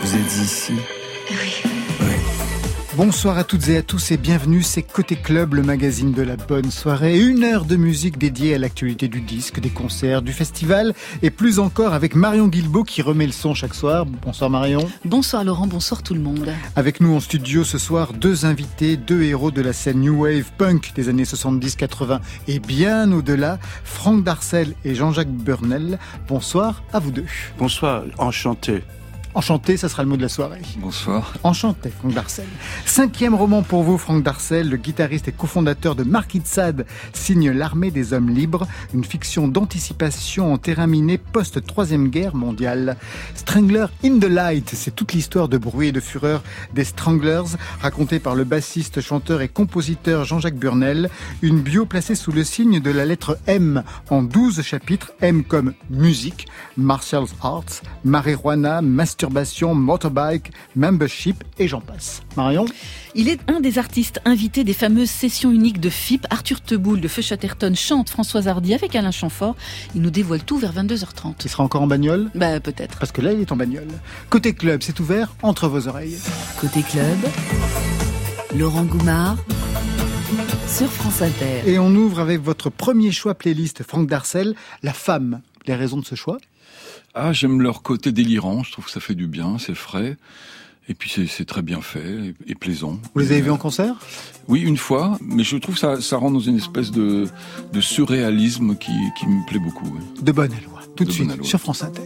Vous êtes ici Bonsoir à toutes et à tous et bienvenue, c'est Côté Club, le magazine de la bonne soirée. Une heure de musique dédiée à l'actualité du disque, des concerts, du festival et plus encore avec Marion Guilbeault qui remet le son chaque soir. Bonsoir Marion. Bonsoir Laurent, bonsoir tout le monde. Avec nous en studio ce soir, deux invités, deux héros de la scène New Wave Punk des années 70-80 et bien au-delà, Franck Darcel et Jean-Jacques Burnel. Bonsoir à vous deux. Bonsoir, enchanté. Enchanté, ça sera le mot de la soirée. Bonsoir. Enchanté, Franck Darcel. Cinquième roman pour vous, Franck Darcel, le guitariste et cofondateur de Marquis de Sade, signe L'armée des hommes libres, une fiction d'anticipation en terrain miné post-troisième guerre mondiale. Strangler in the Light, c'est toute l'histoire de bruit et de fureur des Stranglers, racontée par le bassiste, chanteur et compositeur Jean-Jacques Burnel. Une bio placée sous le signe de la lettre M en 12 chapitres. M comme musique, martial arts, marijuana, masturbation, masturbation, motorbike, membership et j'en passe. Marion Il est un des artistes invités des fameuses sessions uniques de FIP. Arthur Teboul de Feu Chatterton chante Françoise Hardy avec Alain Chamfort. Il nous dévoile tout vers 22h30. Il sera encore en bagnole Bah peut-être. Parce que là, il est en bagnole. Côté club, c'est ouvert entre vos oreilles. Côté club, Laurent Goumard sur France Inter. Et on ouvre avec votre premier choix playlist, Franck Darcel, La femme. Les raisons de ce choix? Ah, j'aime leur côté délirant, je trouve que ça fait du bien, c'est frais. Et puis c'est- très bien fait et, et plaisant. Vous les avez vus en concert? Oui, une fois, mais je trouve que ça, ça rend dans une espèce de, de surréalisme qui, qui me plaît beaucoup. oui. De bonne aloi. Tout de, De suite, sur France Inter.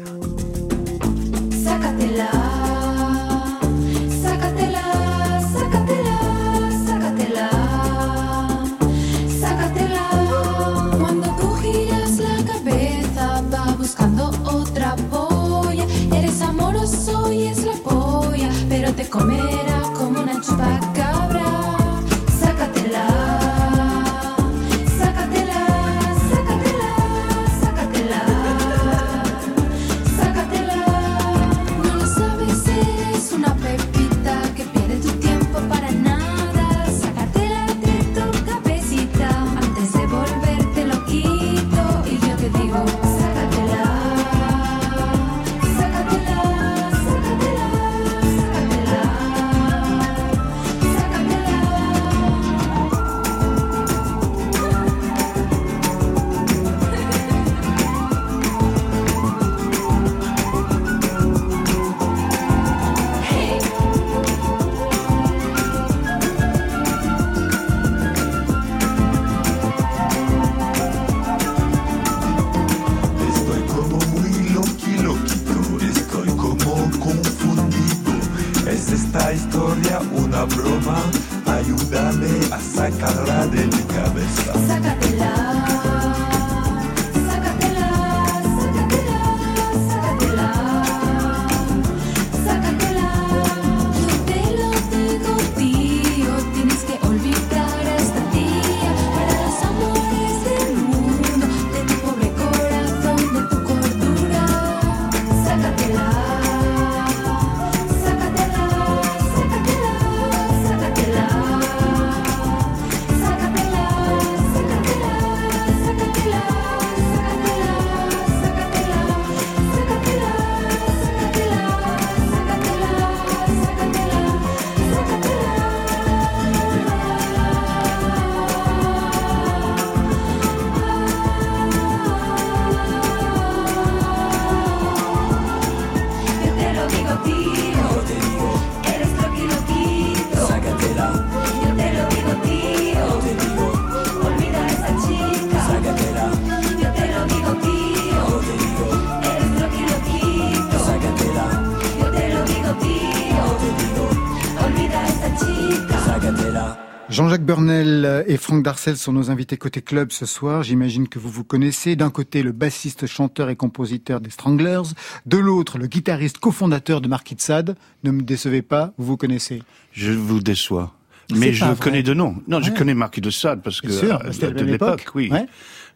Jean-Jacques Burnel et Franck Darcel sont nos invités côté club ce soir. J'imagine que vous vous connaissez. D'un côté, le bassiste, chanteur et compositeur des Stranglers. De l'autre, le guitariste cofondateur de Marquis de Sade. Ne me décevez pas, vous vous connaissez. Je vous déçois. Mais je vrai. connais de nom. Non, je connais Marquis de Sade parce que sûr, euh, c'était la de l'époque, époque. oui. Ouais.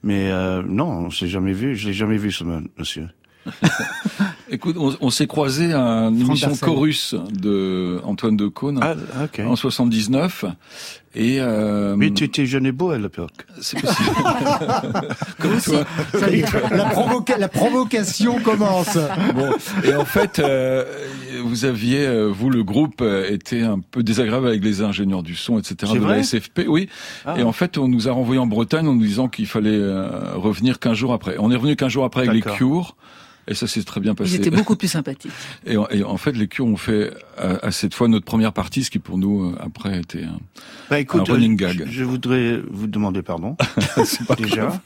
Mais euh, non, on s'est jamais vu. Je l'ai jamais vu, ce monsieur. Écoute, on, on s'est croisé à une Franck émission Darcel. Chorus de Antoine de Caunes Ah, en 79. Et euh, Mais tu étais jeune et beau à l'époque. c'est possible. Comme toi. Ça y est, la, provoca- la provocation commence. Bon, et en fait, euh, vous aviez, euh, vous, le groupe, euh, été un peu désagréable avec les ingénieurs du son, etc. De la SFP, oui. Ah. Et en fait, on nous a renvoyé en Bretagne en nous disant qu'il fallait euh, revenir 15 jours après. On est revenu 15 jours après avec les. Cures. Et ça s'est très bien passé. Ils étaient beaucoup plus sympathiques. Et, en- et en fait, les Cures ont fait à, à cette fois notre première partie, ce qui pour nous euh, après a été un... Bah, écoute, Un running euh, gag. Je, je voudrais vous demander pardon. Pas déjà. grave.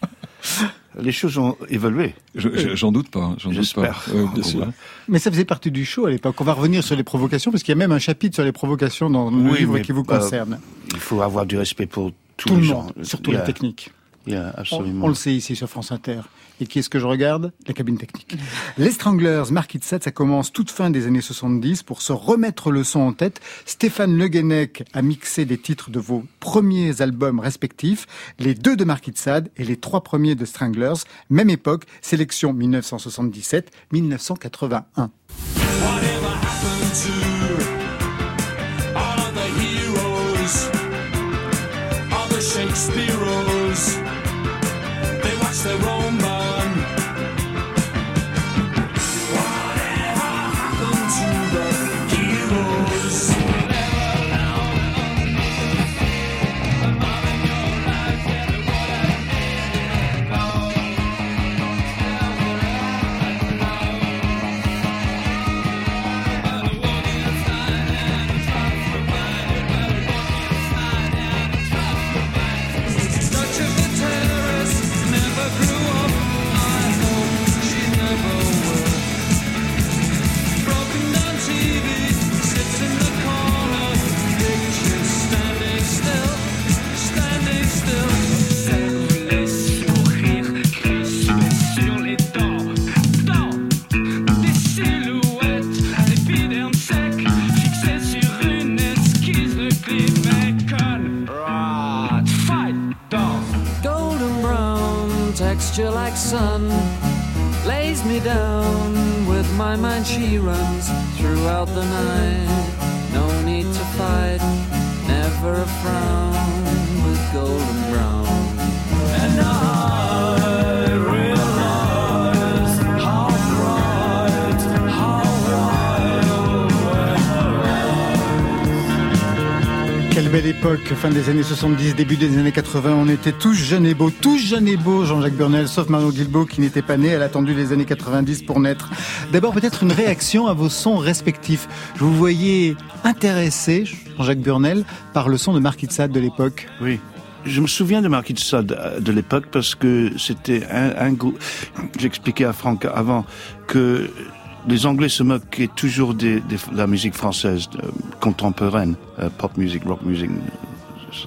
Les choses ont évolué. Je- je- J'en doute pas. J'en doute pas. J'espère. Euh, bien sûr. Mais ça faisait partie du show à l'époque. On va revenir sur les provocations, parce qu'il y a même un chapitre sur les provocations dans le Oui, livre qui vous euh, concerne. Il faut avoir du respect pour tous Tout les le gens. monde, surtout a- techniques. Il y a On, absolument. on le sait ici sur France Inter. Et qui est-ce que je regarde? La cabine technique. Les Stranglers, Marquis de Sade, ça commence toute fin des années 70. Pour se remettre le son en tête, Stéphane Le Guenec a mixé des titres de vos premiers albums respectifs, les deux de Marquis de Sade et les trois premiers de Stranglers. Même époque, sélection 1977-1981. Fin des années 70, début des années 80. On était tous jeunes et beaux, tous jeunes et beaux, Jean-Jacques Burnel, sauf Marion Guilbault qui n'était pas née. Elle a attendu les années 90 pour naître. D'abord, peut-être une réaction à vos sons respectifs. Je vous voyais intéressé, Jean-Jacques Burnel, par le son de Marquis de Sade de l'époque. Oui. Je me souviens de Marquis de Sade euh, de l'époque parce que c'était un, un groupe. J'expliquais à Franck avant que les Anglais se moquaient toujours de la musique française euh, contemporaine, euh, pop music, rock music,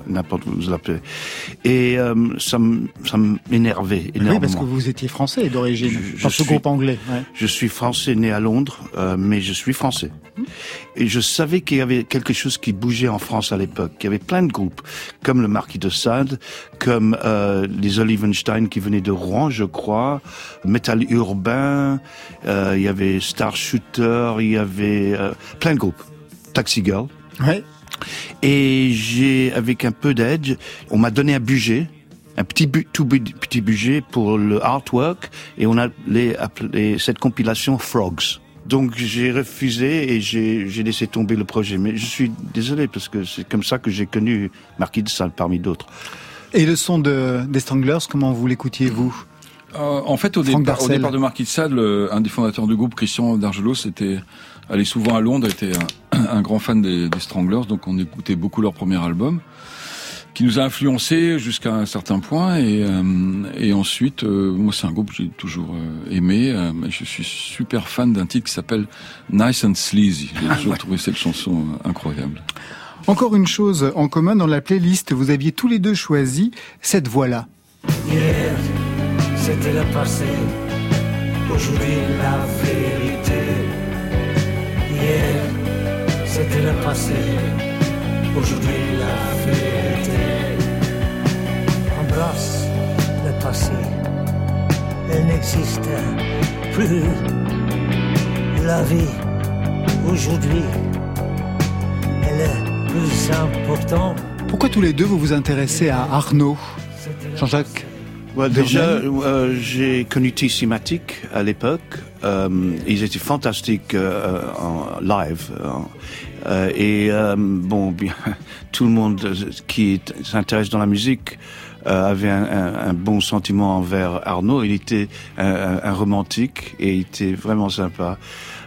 n'importe où vous l'appelez. Et euh, ça m'énervait énormément. Oui, parce que vous étiez français d'origine, dans ce suis- groupe anglais. ouais. Je suis français né à Londres, euh, mais je suis français. Et je savais qu'il y avait quelque chose qui bougeait en France à l'époque. Il y avait plein de groupes, comme le Marquis de Sade, comme euh, les Olivenstein qui venaient de Rouen, je crois, Metal Urbain, euh, il y avait Star Shooter, il y avait euh, plein de groupes. Taxi Girl. Ouais. Et j'ai, avec un peu d'aide, on m'a donné un budget, un petit, tout petit budget pour le artwork, et on a les, appelé cette compilation Frogs. Donc j'ai refusé et j'ai j'ai laissé tomber le projet. Mais je suis désolé parce que c'est comme ça que j'ai connu Marquis de Sade parmi d'autres. Et le son de, des Stranglers, comment vous l'écoutiez, vous? Euh, en fait, au départ, au Darcel. départ de Marquis de Sade, le- un des fondateurs du groupe, Christian Dargelos, était allé souvent à Londres, était un, un grand fan des, des Stranglers, donc on écoutait beaucoup leur premier album, qui nous a influencé jusqu'à un certain point. Et, euh, et ensuite, euh, moi, c'est un groupe que j'ai toujours euh, aimé. euh, mais je suis super fan d'un titre qui s'appelle Nice and Sleazy. J'ai toujours trouvé cette chanson incroyable. Encore une chose en commun dans la playlist, vous aviez tous les deux choisi cette voix-là. Hier, c'était le passé. Aujourd'hui, la vérité. Le passé. Aujourd'hui, la vérité. Embrasse le passé. Elle n'existe plus. la vie, aujourd'hui, elle est plus importante. Pourquoi tous les deux vous vous intéressez à Arnaud Jean-Jacques Ouais, déjà, euh, j'ai connu Tissimatic à l'époque. Euh, ils étaient fantastiques euh, en live. Euh, et euh, bon, bien, tout le monde euh, qui s'intéresse dans la musique avait un, bon sentiment envers Arnaud. Il était un, romantique et il était vraiment sympa.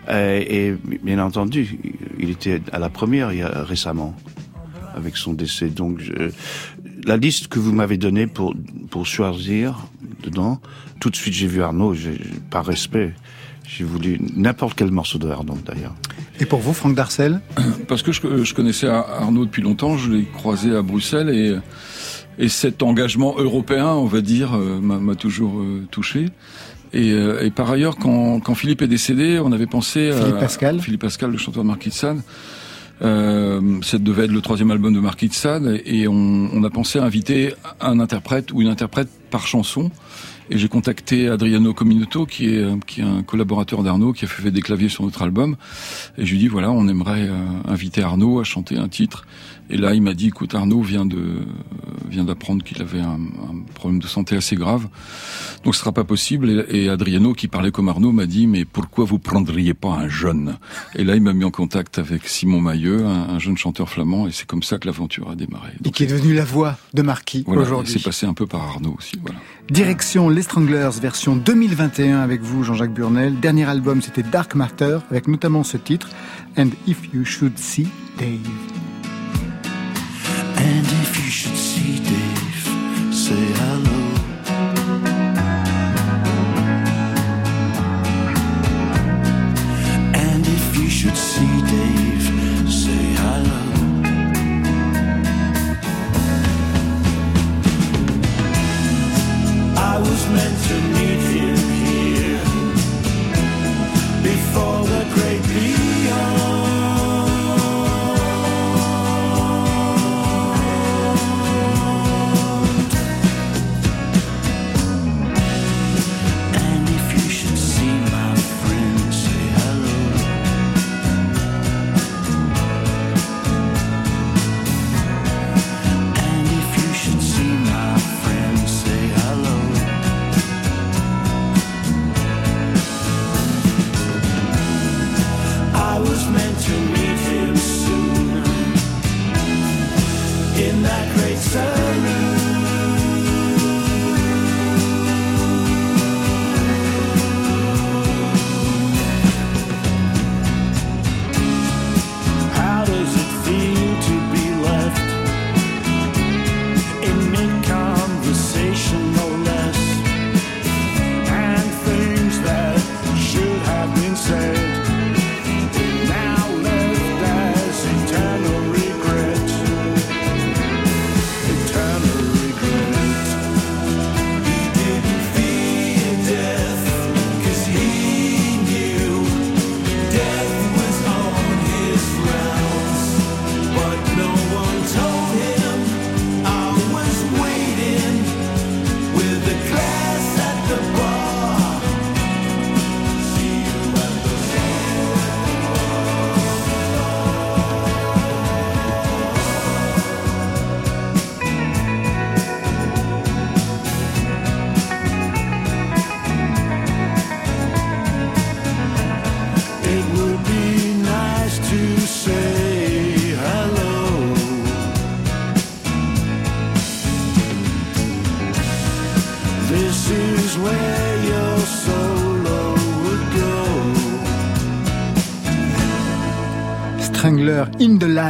Et bien entendu, il était à la première récemment avec son décès. Donc, la liste que vous m'avez donnée pour pour choisir dedans, tout de suite j'ai vu Arnaud. par respect, j'ai voulu n'importe quel morceau de Arnaud d'ailleurs. Et pour vous, Franck Darcel Parce que je, je connaissais Arnaud depuis longtemps, je l'ai croisé à Bruxelles et, et cet engagement européen, on va dire, euh, m'a toujours euh, touché. Et, euh, et par ailleurs, quand, quand Philippe est décédé, on avait pensé Philippe à Pascal. Philippe Pascal, le chanteur de Marquis de Sade. Euh, ça devait être le troisième album de Marquis de Sade et on, on a pensé à inviter un interprète ou une interprète par chanson. Et j'ai contacté Adriano Cominoto, qui est, euh, qui est un collaborateur d'Arnaud, qui a fait des claviers sur notre album. Et je lui dit, voilà, on aimerait euh, inviter Arnaud à chanter un titre. Et là, il m'a dit, écoute, Arnaud vient de vient d'apprendre qu'il avait un, un problème de santé assez grave. Donc ce sera pas possible. Et, et Adriano, qui parlait comme Arnaud, m'a dit, mais pourquoi vous prendriez pas un jeune? Et là, il m'a mis en contact avec Simon Mailleux, un, un jeune chanteur flamand. Et c'est comme ça que l'aventure a démarré. Et qui est devenu la voix de Marquis Voilà, aujourd'hui. c'est passé un peu par Arnaud aussi. Voilà. Direction Les Stranglers, version 2021 avec vous, Jean-Jacques Burnel. Dernier album, c'était Dark Matter, avec notamment ce titre, And If You Should See Dave.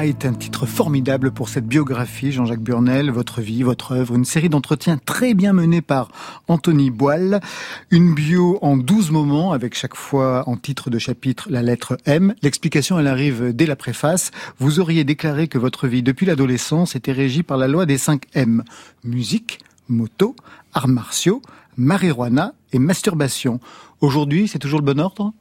Light, un titre formidable pour cette biographie, Jean-Jacques Burnel, votre vie, votre œuvre, une série d'entretiens très bien menés par Anthony Boile, une bio en 12 moments avec chaque fois en titre de chapitre la lettre M. L'explication, elle arrive dès la préface. Vous auriez déclaré que votre vie depuis l'adolescence était régie par la loi des 5 M. Musique, moto, arts martiaux, marijuana et masturbation. Aujourd'hui, c'est toujours le bon ordre?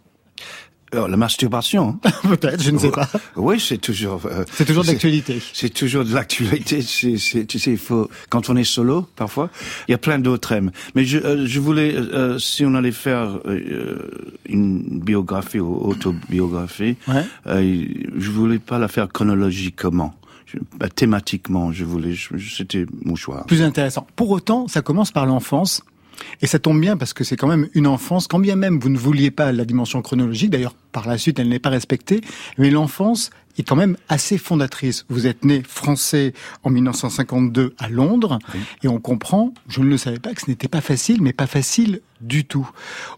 Euh, la masturbation. hein. Peut-être, je ne sais pas. Oui, c'est toujours. euh, C'est toujours d'actualité. C'est toujours de l'actualité. Tu sais, il faut quand on est solo, parfois, il y a plein d'autres thèmes. Mais je, euh, je voulais, euh, si on allait faire euh, une biographie ou autobiographie, Ouais. euh, je voulais pas la faire chronologiquement. Je- bah, thématiquement, je voulais. c'était mon choix. Plus intéressant. Pour autant, ça commence par l'enfance. Et ça tombe bien parce que c'est quand même une enfance, quand bien même vous ne vouliez pas la dimension chronologique, d'ailleurs par la suite elle n'est pas respectée, mais l'enfance est quand même assez fondatrice. Vous êtes né français en 1952 à Londres, et on comprend, je ne le savais pas, que ce n'était pas facile, mais pas facile du tout.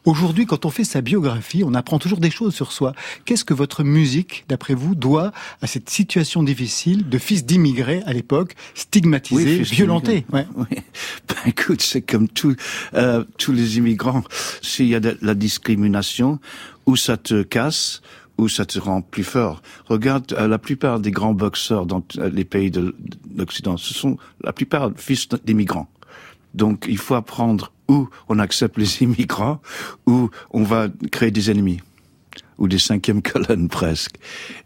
Aujourd'hui, quand on fait sa biographie, on apprend toujours des choses sur soi. Qu'est-ce que votre musique, d'après vous, doit à cette situation difficile de fils d'immigrés à l'époque, stigmatisés, fils violentés ouais. Oui. Ben, écoute, c'est comme tout, euh, tous les immigrants. S'il y a de la discrimination, ou ça te casse, ou ça te rend plus fort. Regarde, euh, la plupart des grands boxeurs dans euh, les pays de l'Occident, ce sont la plupart fils d'immigrants. Donc, il faut apprendre où on accepte les immigrants, où on va créer des ennemis ou des cinquièmes colonnes presque.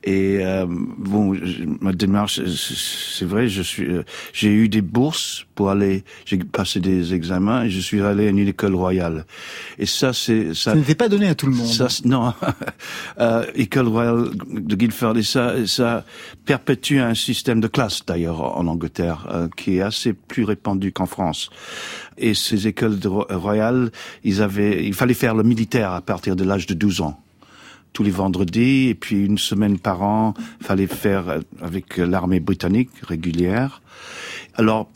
Et euh, bon, ma démarche, c'est- vrai, je suis, euh, j'ai eu des bourses pour aller, j'ai passé des examens et je suis allé à une école royale. Et ça, c'est ça. Ça n'était pas donné à tout le monde. Ça, non, euh, école royale de Guildford et ça, ça perpétue un système de classe d'ailleurs en Angleterre euh, qui est assez plus répandu qu'en France. Et ces écoles de ro- royales, ils avaient, il fallait faire le militaire à partir de l'âge de 12 ans tous les vendredis et puis une semaine par an, fallait faire avec l'armée britannique régulière. Alors,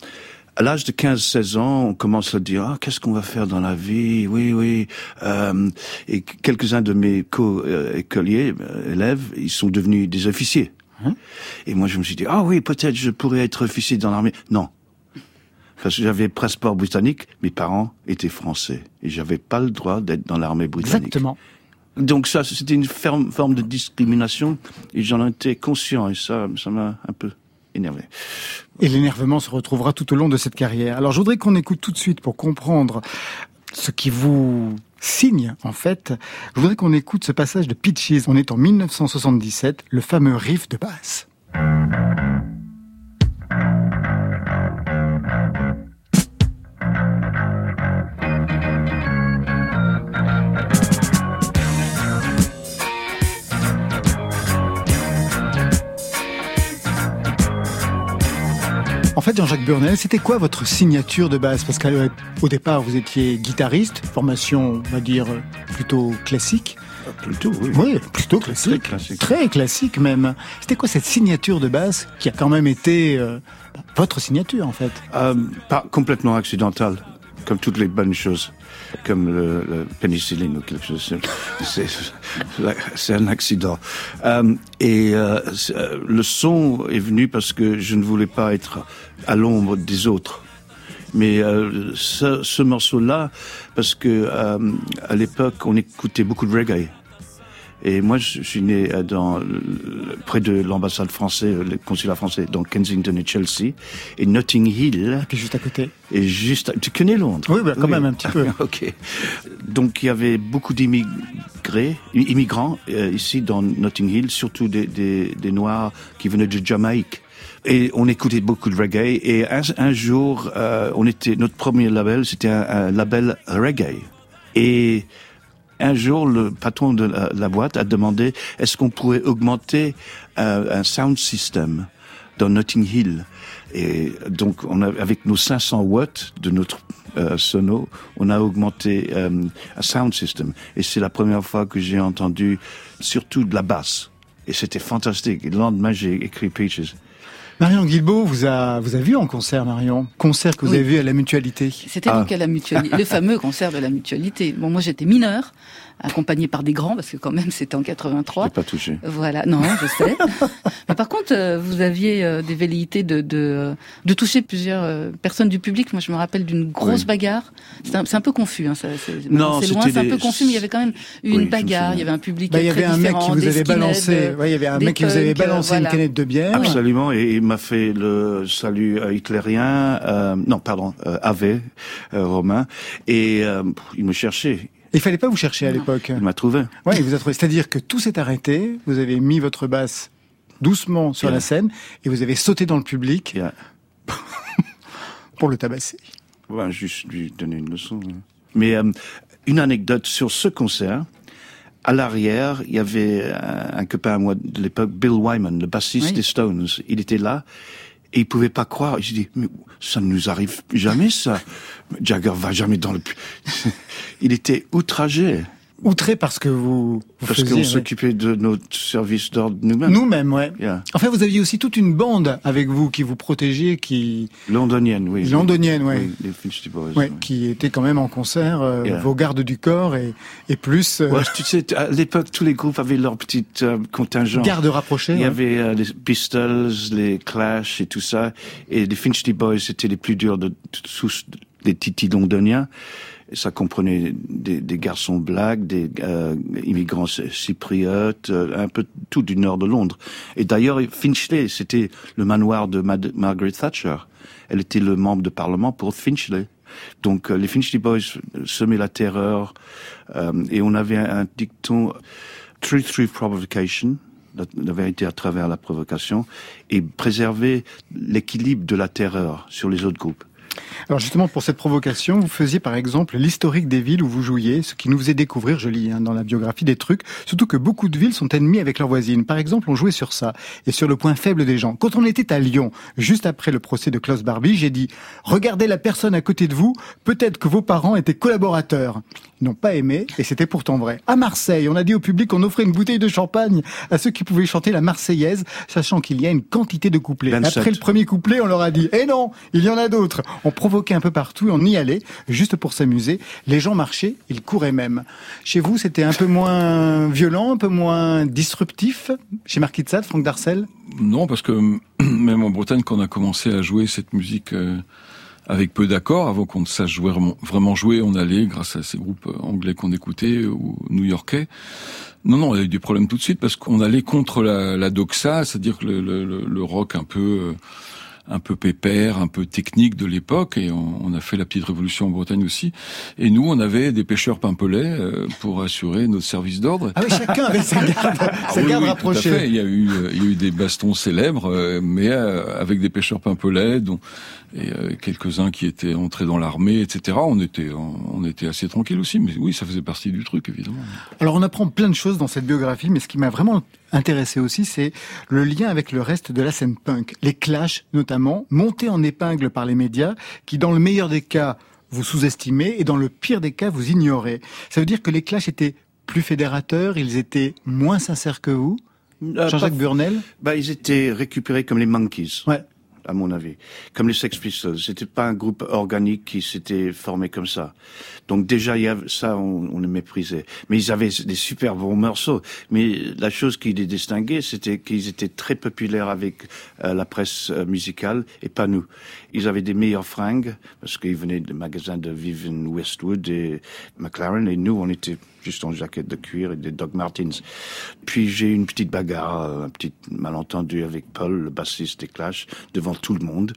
à l'âge de 15-16 ans, on commence à dire ah qu'est-ce qu'on va faire dans la vie? Oui, oui. Euh, et quelques-uns de mes co-écoliers, euh, élèves, ils sont devenus des officiers. Et moi, je me suis dit ah oui, peut-être je pourrais être officier dans l'armée. Non. Parce que j'avais passeport britannique, mes parents étaient français et j'avais pas le droit d'être dans l'armée britannique. Exactement. Donc ça, c'était une ferme forme de discrimination et j'en étais conscient et ça, ça m'a un peu énervé. Et l'énervement se retrouvera tout au long de cette carrière. Alors je voudrais qu'on écoute tout de suite pour comprendre ce qui vous signe en fait. Je voudrais qu'on écoute ce passage de Pitches. On est en 1977, le fameux riff de basse. En fait, Jean-Jacques Burnel, c'était quoi votre signature de base? Parce qu'au départ, vous étiez guitariste, formation, on va dire, plutôt classique. Plutôt, oui. Oui, plutôt classique. Très classique. Très classique même. C'était quoi cette signature de base qui a quand même été euh, votre signature en fait? Euh, pas complètement accidental, comme toutes les bonnes choses, comme le, le pénicilline ou quelque chose. C'est- un accident. Euh, et euh, euh, le son est venu parce que je ne voulais pas être à l'ombre des autres. Mais euh, ce, ce morceau-là, parce que euh, à l'époque, on écoutait beaucoup de reggae. Et moi, je suis né euh, dans, près de l'ambassade française, le consulat français, dans Kensington et Chelsea. Et Notting Hill Qui est juste à côté. est juste... Tu connais Londres? Oui, bah, quand même un petit peu. ok. Donc, il y avait beaucoup d'immigrés, immigrants euh, ici dans Notting Hill, surtout des, des, des Noirs qui venaient de Jamaïque. Et on écoutait beaucoup de reggae. Et un, un jour, euh, on était notre premier label, c'était un, un label reggae. Et un jour, le patron de la, boîte a demandé est-ce qu'on pourrait augmenter euh, un sound system dans Notting Hill? Et donc, on a, avec nos 500 watts de notre euh, sono, on a augmenté euh, un sound system. Et c'est la première fois que j'ai entendu surtout de la basse. Et c'était fantastique. Et le lendemain, j'ai écrit Peaches. Marion Guilbault vous a, vous a vu en concert, Marion Concert que vous Oui. avez vu à la Mutualité. C'était donc à la mutualité, le fameux concert de la mutualité. Bon, moi j'étais mineure, accompagnée par des grands, parce que quand même c'était en 83. J'ai pas touché. Voilà, non, je sais. Mais par contre, euh, vous aviez euh, des velléités de, de, de toucher plusieurs euh, personnes du public. Moi, je me rappelle d'une grosse Oui. bagarre. C'est un, c'est un peu confus. Hein, ça, c'est Non, c'est loin, c'est un peu confus, mais il y avait quand même eu Oui, je une bagarre. Il y avait un public Bah, il y très avait un mec qui différent, vous avait balancé, ouais, il y avait un mec qui vous avait balancé voilà. une canette de bière. Absolument, et il m'a fait le salut hitlérien, euh, non, pardon, euh, Ave, euh, romain, et euh, il me cherchait. Il fallait pas vous chercher à l'époque. Il m'a trouvé. Ouais, il vous a trouvé. C'est-à-dire que tout s'est arrêté, vous avez mis votre basse doucement sur Yeah. la scène et vous avez sauté dans le public Yeah. pour le tabasser. Ouais, juste lui donner une leçon. hein. Mais euh, une anecdote sur ce concert. À l'arrière, il y avait un, un copain à moi de l'époque, Bill Wyman, le bassiste Oui. des Stones. Il était là et il pouvait pas croire. Je dis, mais ça ne nous arrive jamais, ça. Jagger va jamais dans le... il était outragé Outré parce que vous, vous parce qu'on ouais. s'occupait de notre service d'ordre nous-mêmes. Nous-mêmes, ouais. Yeah. Enfin, vous aviez aussi toute une bande avec vous qui vous protégeait, qui Londonienne, oui. londonienne, ouais. Oui, les Finchley Boys. Ouais, qui était quand même en concert, euh, Yeah. vos gardes du corps et, et plus euh, Ouais, tu sais, à l'époque, tous les groupes avaient leur petite euh, contingent. gardes rapprochés. Il y avait euh, les Pistols, les Clash et tout ça. Et les Finchley Boys étaient les plus durs de tous les titis londoniens. Ça comprenait des, des garçons blacks, des euh, immigrants cy- cypriotes, euh, un peu tout du nord de Londres. Et d'ailleurs, Finchley, c'était le manoir de Margaret Thatcher. Elle était le membre de parlement pour Finchley. Donc euh, les Finchley Boys semaient la terreur euh, et on avait un, un dicton truth through provocation, la, la vérité à travers la provocation, et préserver l'équilibre de la terreur sur les autres groupes. Alors justement, pour cette provocation, vous faisiez par exemple l'historique des villes où vous jouiez, ce qui nous faisait découvrir, je lis hein, dans la biographie, des trucs, surtout que beaucoup de villes sont ennemies avec leurs voisines. Par exemple, on jouait sur ça, et sur le point faible des gens. Quand on était à Lyon, juste après le procès de Klaus Barbie, j'ai dit, regardez la personne à côté de vous, peut-être que vos parents étaient collaborateurs. Ils n'ont pas aimé, et c'était pourtant vrai. À Marseille, on a dit au public qu'on offrait une bouteille de champagne à ceux qui pouvaient chanter la Marseillaise, sachant qu'il y a une quantité de couplets. 27. Après le premier couplet, on leur a dit, eh non, il y en a d'autres. On provoquait un peu partout, on y allait, juste pour s'amuser. Les gens marchaient, ils couraient même. Chez vous, c'était un peu moins violent, un peu moins disruptif. Chez Marquis de Sade, Franck Darcel? Non, parce que même en Bretagne, quand on a commencé à jouer cette musique euh, avec peu d'accords, avant qu'on ne sache jouer, vraiment- jouer, on allait, grâce à ces groupes anglais qu'on écoutait ou new-yorkais. Non, non, y a eu des problèmes tout de suite parce qu'on allait contre la, doxa, c'est-à-dire que le rock un peu euh, un peu pépère, un peu technique de l'époque, et on, on a fait la petite révolution en Bretagne aussi. Et nous, on avait des pêcheurs pimpelets euh, pour assurer notre service d'ordre. Ah oui, chacun avait sa garde, Ah sa oui, garde oui, rapprochée. Tout à fait. Il y a eu, euh, il y a eu des bastons célèbres, euh, mais euh, avec des pêcheurs pimpelets, dont et quelques-uns qui étaient entrés dans l'armée, etc. On était, on était assez tranquille aussi, mais oui, ça faisait partie du truc, évidemment. Alors on apprend plein de choses dans cette biographie, mais ce qui m'a vraiment intéressé aussi, c'est le lien avec le reste de la scène punk. Les clashs, notamment, montés en épingle par les médias, qui dans le meilleur des cas vous sous-estimez et dans le pire des cas vous ignorez. Ça veut dire que les clashs étaient plus fédérateurs, ils étaient moins sincères que vous Euh, Jean-Jacques Burnel? Bah, ils étaient récupérés comme les Monkeys. Ouais. À mon avis. Comme les Sex Pistols. C'était pas un groupe organique qui s'était formé comme ça. Donc déjà, il y avait, ça, on, on les méprisait. Mais ils avaient des super bons morceaux. Mais la chose qui les distinguait, c'était qu'ils étaient très populaires avec euh, la presse euh, musicale et pas nous. Ils avaient des meilleures fringues parce qu'ils venaient des magasins de Vivian Westwood et McLaren et nous, on était juste en jaquette de cuir et des Doc Martens. Puis j'ai eu une petite bagarre, euh, un petit malentendu avec Paul, le bassiste des Clash, devant tout le monde,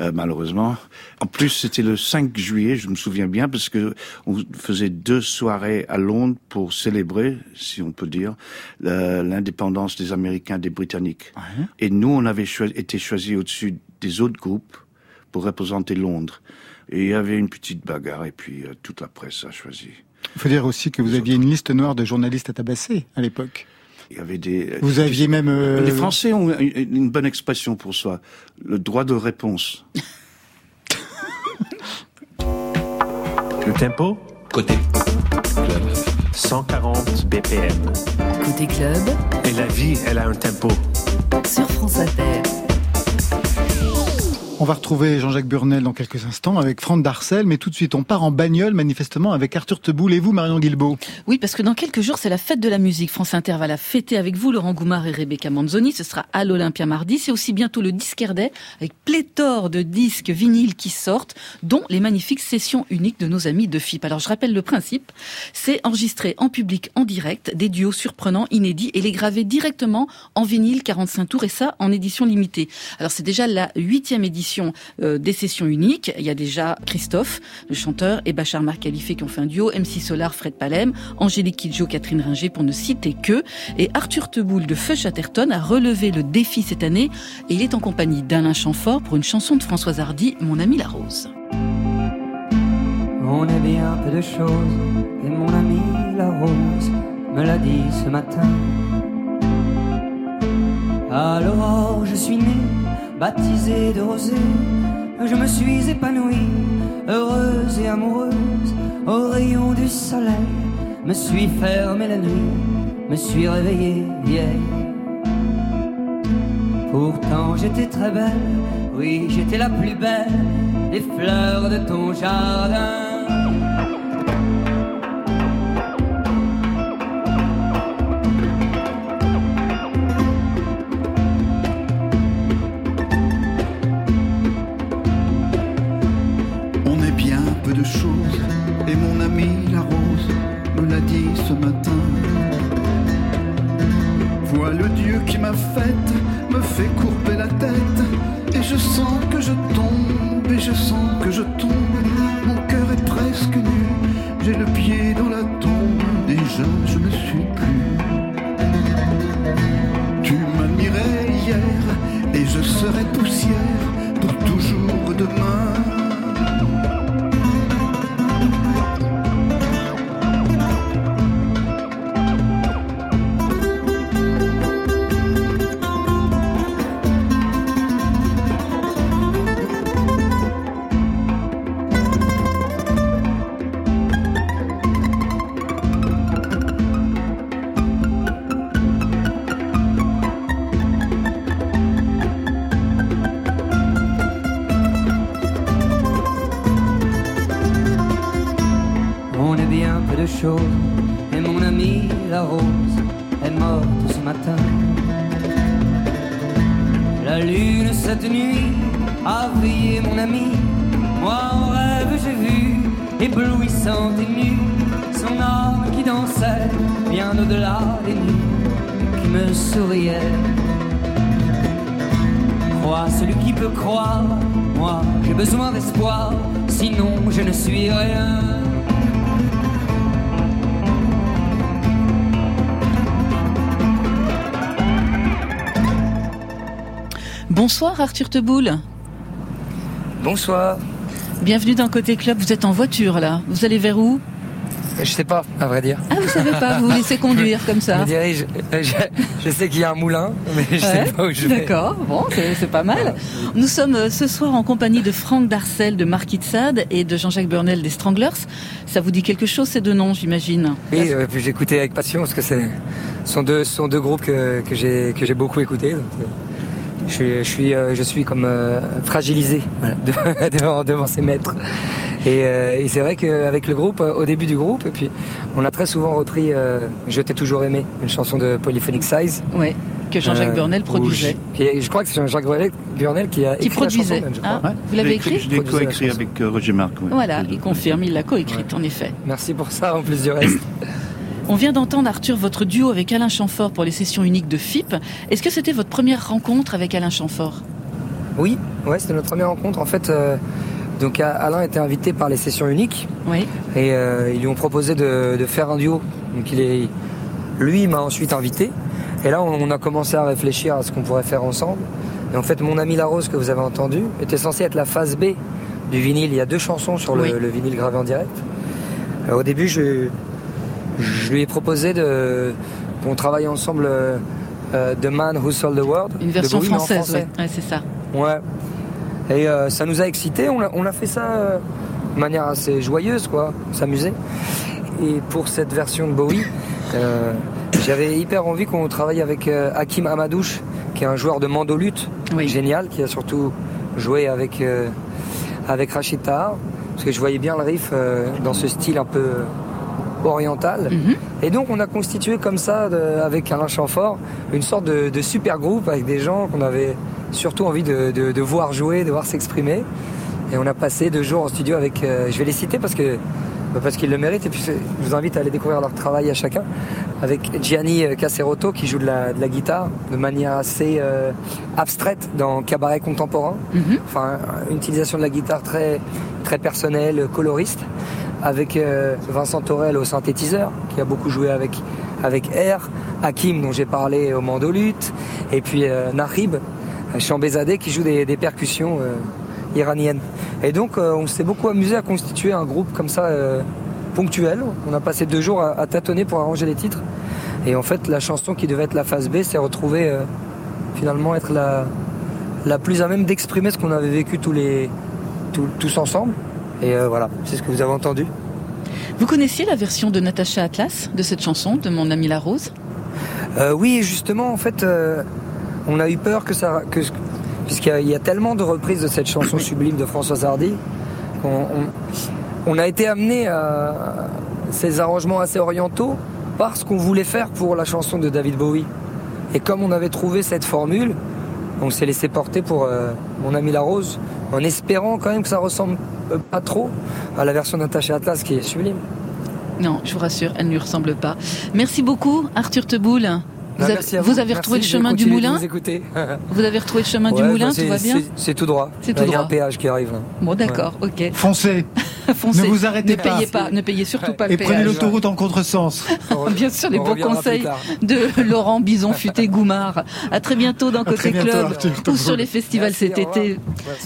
euh, malheureusement. En plus, c'était le 5 juillet, je me souviens bien, parce que on faisait deux soirées à Londres pour célébrer, si on peut dire, l'indépendance des Américains des Britanniques. Et nous, on avait été choisis au-dessus des autres groupes pour représenter Londres. Et il y avait une petite bagarre, et puis euh, toute la presse a choisi. Il faut dire aussi que vous aviez une liste noire de journalistes à tabasser à l'époque. Il y avait des. Vous aviez même... euh, Les Français ont une bonne expression pour soi, le droit de réponse. Le tempo? Côté 140 BPM. Côté club, Et la vie, elle a un tempo. sur France Inter. On va retrouver Jean-Jacques Burnel dans quelques instants avec Franck Darcel, mais tout de suite on part en bagnole manifestement avec Arthur Teboul et vous Marion Guilbeault. Oui, parce que dans quelques jours, c'est la fête de la musique. France Inter va la fêter avec vous, Laurent Goumard et Rebecca Manzoni. Ce sera à l'Olympia mardi. C'est aussi bientôt le Disquaire avec pléthore de disques vinyles qui sortent, dont les magnifiques sessions uniques de nos amis de FIP. Alors, je rappelle le principe. C'est enregistrer en public, en direct, des duos surprenants, inédits, et les graver directement en vinyle 45 tours, et ça, en édition limitée. Alors, c'est déjà la huitième édition euh, des sessions uniques. Il y a déjà Christophe, le chanteur, et Bachar Marcalifé qui ont fait un duo, MC Solar, Fred Palem, Angélique Kidjo, Catherine Ringer pour ne citer que. Et Arthur Teboul de Feu Chatterton a relevé le défi cette année et il est en compagnie d'Alain Chamfort pour une chanson de Françoise Hardy, Mon ami la rose. Peu de choses, et mon ami la rose me l'a dit ce matin. L'aurore, je suis né, baptisé de rosée. Je me suis épanouie, heureuse et amoureuse, au rayon du soleil. Me suis fermé la nuit, me suis réveillé vieille. Pourtant j'étais très belle, oui j'étais la plus belle des fleurs de ton jardin. Et mon ami la rose me l'a dit ce matin. Vois le Dieu qui m'a faite, me fait courber la tête, et je sens que je tombe, et je sens que je tombe. Mon cœur est presque nu, j'ai le pied dans la tombe, déjà je ne suis plus. Tu m'admirais hier, et je serai poussière pour toujours demain. Bonsoir Arthur Teboul. Bonsoir. Bienvenue dans Côté Club. Vous êtes en voiture là. Vous allez vers où? Je sais pas, à vrai dire. Ah, vous savez pas, vous vous laissez conduire comme ça. dirige. Je, je sais qu'il y a un moulin, mais je Ouais, sais pas où je vais. D'accord, bon, c'est pas mal. Nous sommes euh, ce soir en compagnie de Franck Darcel de Marquis de Sade et de Jean-Jacques Burnel des Stranglers. Ça vous dit quelque chose ces deux noms, j'imagine? Oui, euh, écouté avec passion parce que c'est ce sont deux, sont deux groupes que, que j'ai beaucoup écouté. donc, euh, je suis, je suis, euh, je suis comme euh, fragilisé voilà, de- devant, devant ces maîtres. Et, euh, et c'est vrai qu'avec le groupe, au début du groupe, et puis on a très souvent repris euh, Je t'ai toujours aimé, une chanson de Polyphonic Size. Ouais, que Jean-Jacques Euh, Burnel produisait. je, qui je crois que c'est Jean-Jacques Burnel- qui a Qui écrit la chanson, hein Vous l'avez écrit Je l'ai coécrit avec euh, Roger Marc. oui. Voilà, il confirme, il l'a coécrite en effet. Merci pour ça, en plus du reste. On vient d'entendre Arthur votre duo avec Alain Chamfort pour les sessions uniques de FIP. Est-ce que c'était votre première rencontre avec Alain Chamfort? Oui, ouais, c'était notre première rencontre. En fait, euh, donc Alain était invité par les sessions uniques Oui. et euh, ils lui ont proposé de, de faire un duo. Donc il est, lui m'a ensuite invité et là on, on a commencé à réfléchir à ce qu'on pourrait faire ensemble. Et en fait, mon ami La Rose que vous avez entendu était censé être la phase B du vinyle. Il y a deux chansons sur le, Oui. le vinyle gravé en direct. Alors, au début, je, je lui ai proposé de qu'on travaille ensemble euh, euh, The Man Who Sold the World. Une version française, français. ouais. Ouais, c'est ça. Ouais. Et euh, ça nous a excités. On a, on a fait ça euh, de manière assez joyeuse, quoi. S'amuser. Et pour cette version de Bowie, j'avais hyper envie qu'on travaille avec Hakim Amadouche, qui est un joueur de mandolute génial, qui a surtout joué avec, avec Rachid Tahar. Parce que je voyais bien le riff dans ce style un peu oriental. Et donc on a constitué comme ça, avec Alain Chamfort, une sorte de, de super groupe avec des gens qu'on avait surtout envie de, de- de voir jouer, de voir s'exprimer. Et on a passé deux jours en studio avec, euh, je vais les citer parce que bah, parce qu'ils le méritent. Et puis je vous invite à aller découvrir leur travail à chacun. Avec Gianni euh, Caserotto qui joue de la, de la guitare de manière assez euh, abstraite dans Cabaret contemporain. Enfin, une utilisation de la guitare très, très personnelle, coloriste. Avec euh, Vincent Torel au synthétiseur, qui a beaucoup joué avec, avec R. Hakim, dont j'ai parlé au mandolute. Et puis euh, Nahib, Chambézadeh, qui joue des, percussions euh, iraniennes. Et donc, euh, on s'est beaucoup amusé à constituer un groupe comme ça, euh, ponctuel. On a passé deux jours à, tâtonner pour arranger les titres. Et en fait, la chanson qui devait être la phase B s'est retrouvée euh, finalement être la, plus à même d'exprimer ce qu'on avait vécu tous, les, tous ensemble. Et euh, voilà, c'est ce que vous avez entendu. Vous connaissiez la version de Natacha Atlas de cette chanson, de Mon ami la rose? Euh, oui, justement, en fait, euh, on a eu peur que ça. Que, puisqu'il y a- il y, a tellement de reprises de cette chanson sublime de Françoise Hardy, qu'on on, on a été amené à ces arrangements assez orientaux parce qu'on voulait faire pour la chanson de David Bowie. Et comme on avait trouvé cette formule, on s'est laissé porter pour euh, Mon ami la rose, en espérant quand même que ça ressemble pas trop à la version d'Attaché Atlas qui est sublime. Non, je vous rassure, elle ne lui ressemble pas. Merci beaucoup, Arthur Teboul. Vous, Ah, avez- merci à vous avez Merci, retrouvé le chemin du moulin vous écouter. Vous avez retrouvé le chemin du moulin, tout c'est- va bien c'est- tout droit. C'est Là, tout Il y a un droit. péage qui arrive. là. Bon, d'accord, ok. Foncez. Foncez. Ne vous arrêtez ne pas. Payez pas. Ne payez surtout pas Et le prenez l'autoroute en contresens. Bien sûr, les reviendra conseils de Laurent Bison Futé Goumard. À très bientôt dans Côté bientôt, Club Arthur ou Teboul. sur les festivals Merci, cet été.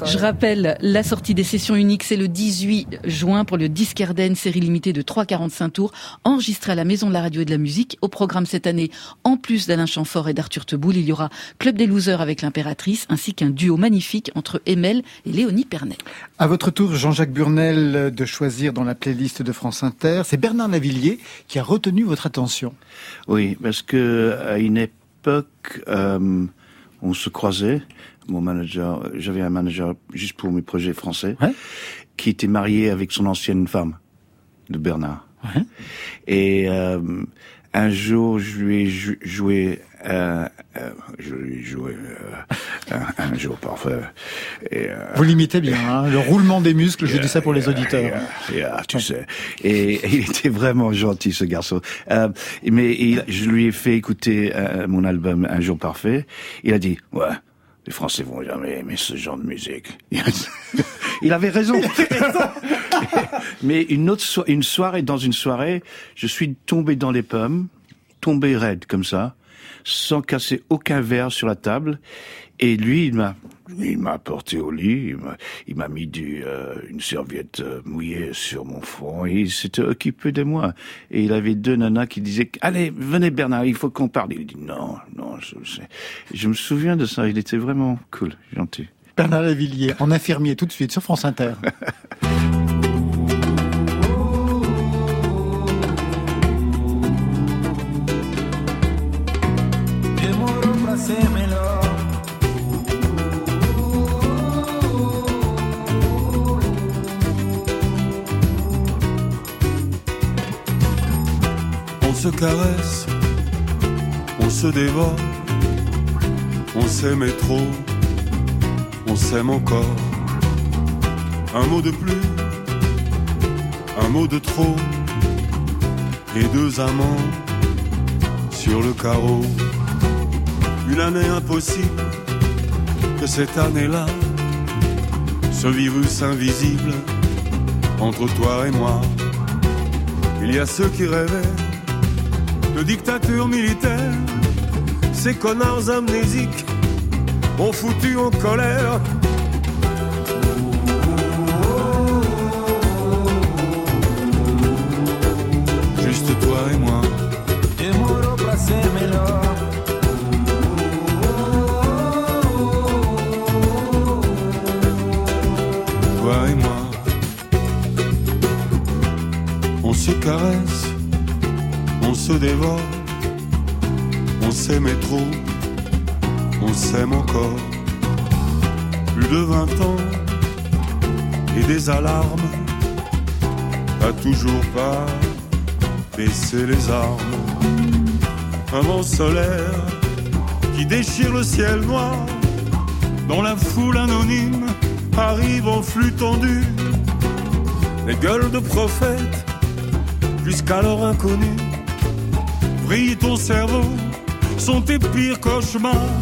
Je rappelle la sortie des sessions uniques, c'est le 18 juin pour le Disque Ardenne, série limitée de 3,45 tours, enregistrée à la Maison de la Radio et de la Musique. Au programme cette année, en plus d'Alain Chamfort et d'Arthur Teboul, il y aura Club des Losers avec l'impératrice, ainsi qu'un duo magnifique entre Emel et Léonie Pernet. À votre tour, Jean-Jacques Burnel, de choisir dans la playlist de France Inter. C'est Bernard Lavillier qui a retenu votre attention. Oui, parce que à une époque, euh, on se croisait. Mon manager, j'avais un manager juste pour mes projets français, qui était marié avec son ancienne femme, de Bernard. Et euh, un jour, je lui ai jou- joué, euh, euh, je lui ai joué euh, un, un jour parfait. Et, euh, Vous l'imitez bien, hein, le roulement des muscles, je dis ça pour les auditeurs. Tu sais. Et, il était vraiment gentil, ce garçon. Euh, mais il- je lui ai fait écouter euh, mon album Un jour parfait. Il a dit, ouais, les Français vont jamais aimer ce genre de musique. il avait raison. mais une autre so- une soirée, dans une soirée, je suis tombé dans les pommes, tombé raide comme ça, sans casser aucun verre sur la table. Et lui, il m'a, il m'a porté au lit, il m'a, mis du, euh, une serviette euh, mouillée sur mon front et il s'était occupé de moi. Et il avait deux nanas qui disaient, allez, venez Bernard, il faut qu'on parle. Il dit, non, non, je, je, je me souviens de ça, il était vraiment cool, gentil. Bernard Lavillier, en infirmier, tout de suite, sur France Inter. se on s'aimait trop, on s'aime encore. Un mot de plus, un mot de trop, et deux amants sur le carreau. Une année impossible, que cette année-là, ce virus invisible entre toi et moi. Il y a ceux qui rêvaient de dictature militaire. Ces connards amnésiques ont foutu en colère. Alarmes, t'as toujours pas baissé les armes. Un vent solaire qui déchire le ciel noir dans la foule anonyme arrivent en flux tendu. Les gueules de prophètes Jusqu'alors inconnu, brille ton cerveau, sont tes pires cauchemars.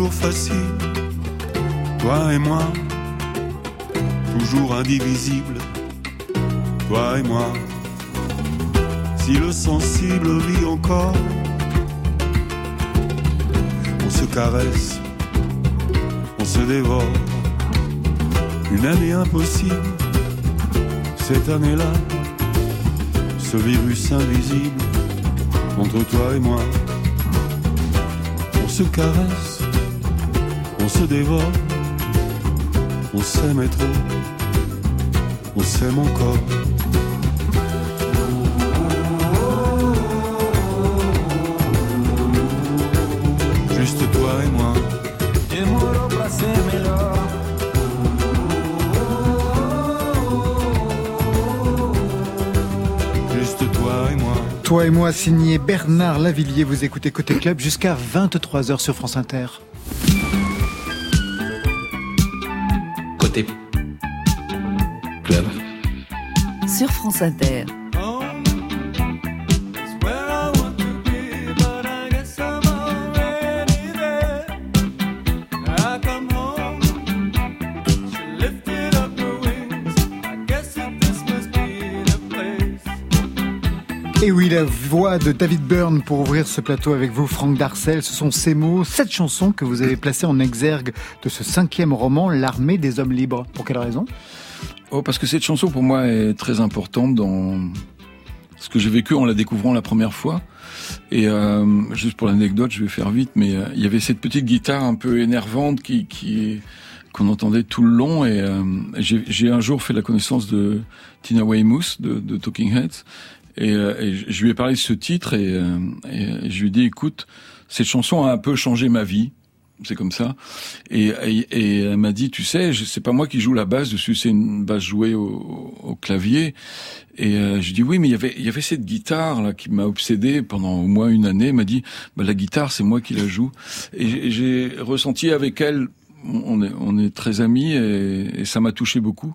Toujours facile, toi et moi, toujours indivisible, toi et moi. Si le sensible vit encore, on se caresse, on se dévore. Une année impossible, cette année-là, ce virus invisible entre toi et moi. On se caresse, se dévore, on s'aime trop, on s'aime encore. Juste toi et moi. Juste toi et moi. Toi et moi, signé Bernard Lavillier, vous écoutez Côté Club jusqu'à 23h sur France Inter. Sur France Inter. La voix de David Byrne pour ouvrir ce plateau avec vous, Franck Darcel. Ce sont ces mots, cette chanson que vous avez placée en exergue de ce cinquième roman, L'armée des hommes libres. Pour quelle raison? Oh, parce que cette chanson pour moi est très importante dans ce que j'ai vécu en la découvrant la première fois. Et euh, juste pour l'anecdote, je vais faire vite, mais euh, il y avait cette petite guitare un peu énervante qui, qu'on entendait tout le long. Et euh, j'ai un jour fait la connaissance de Tina Weymouth de Talking Heads. Et, euh, et je- lui ai parlé de ce titre et, euh, et je lui ai dit, écoute, cette chanson a un peu changé ma vie. C'est comme ça. Et, et, elle m'a dit, tu sais, c'est pas moi qui joue la basse dessus, c'est une basse jouée au, au clavier. Et euh, je dis oui, mais il y avait il y avait cette guitare là qui m'a obsédé pendant au moins une année. Elle m'a dit, bah, la guitare, c'est moi qui la joue. Et j'ai- ressenti avec elle, on est on est très amis et ça m'a touché beaucoup.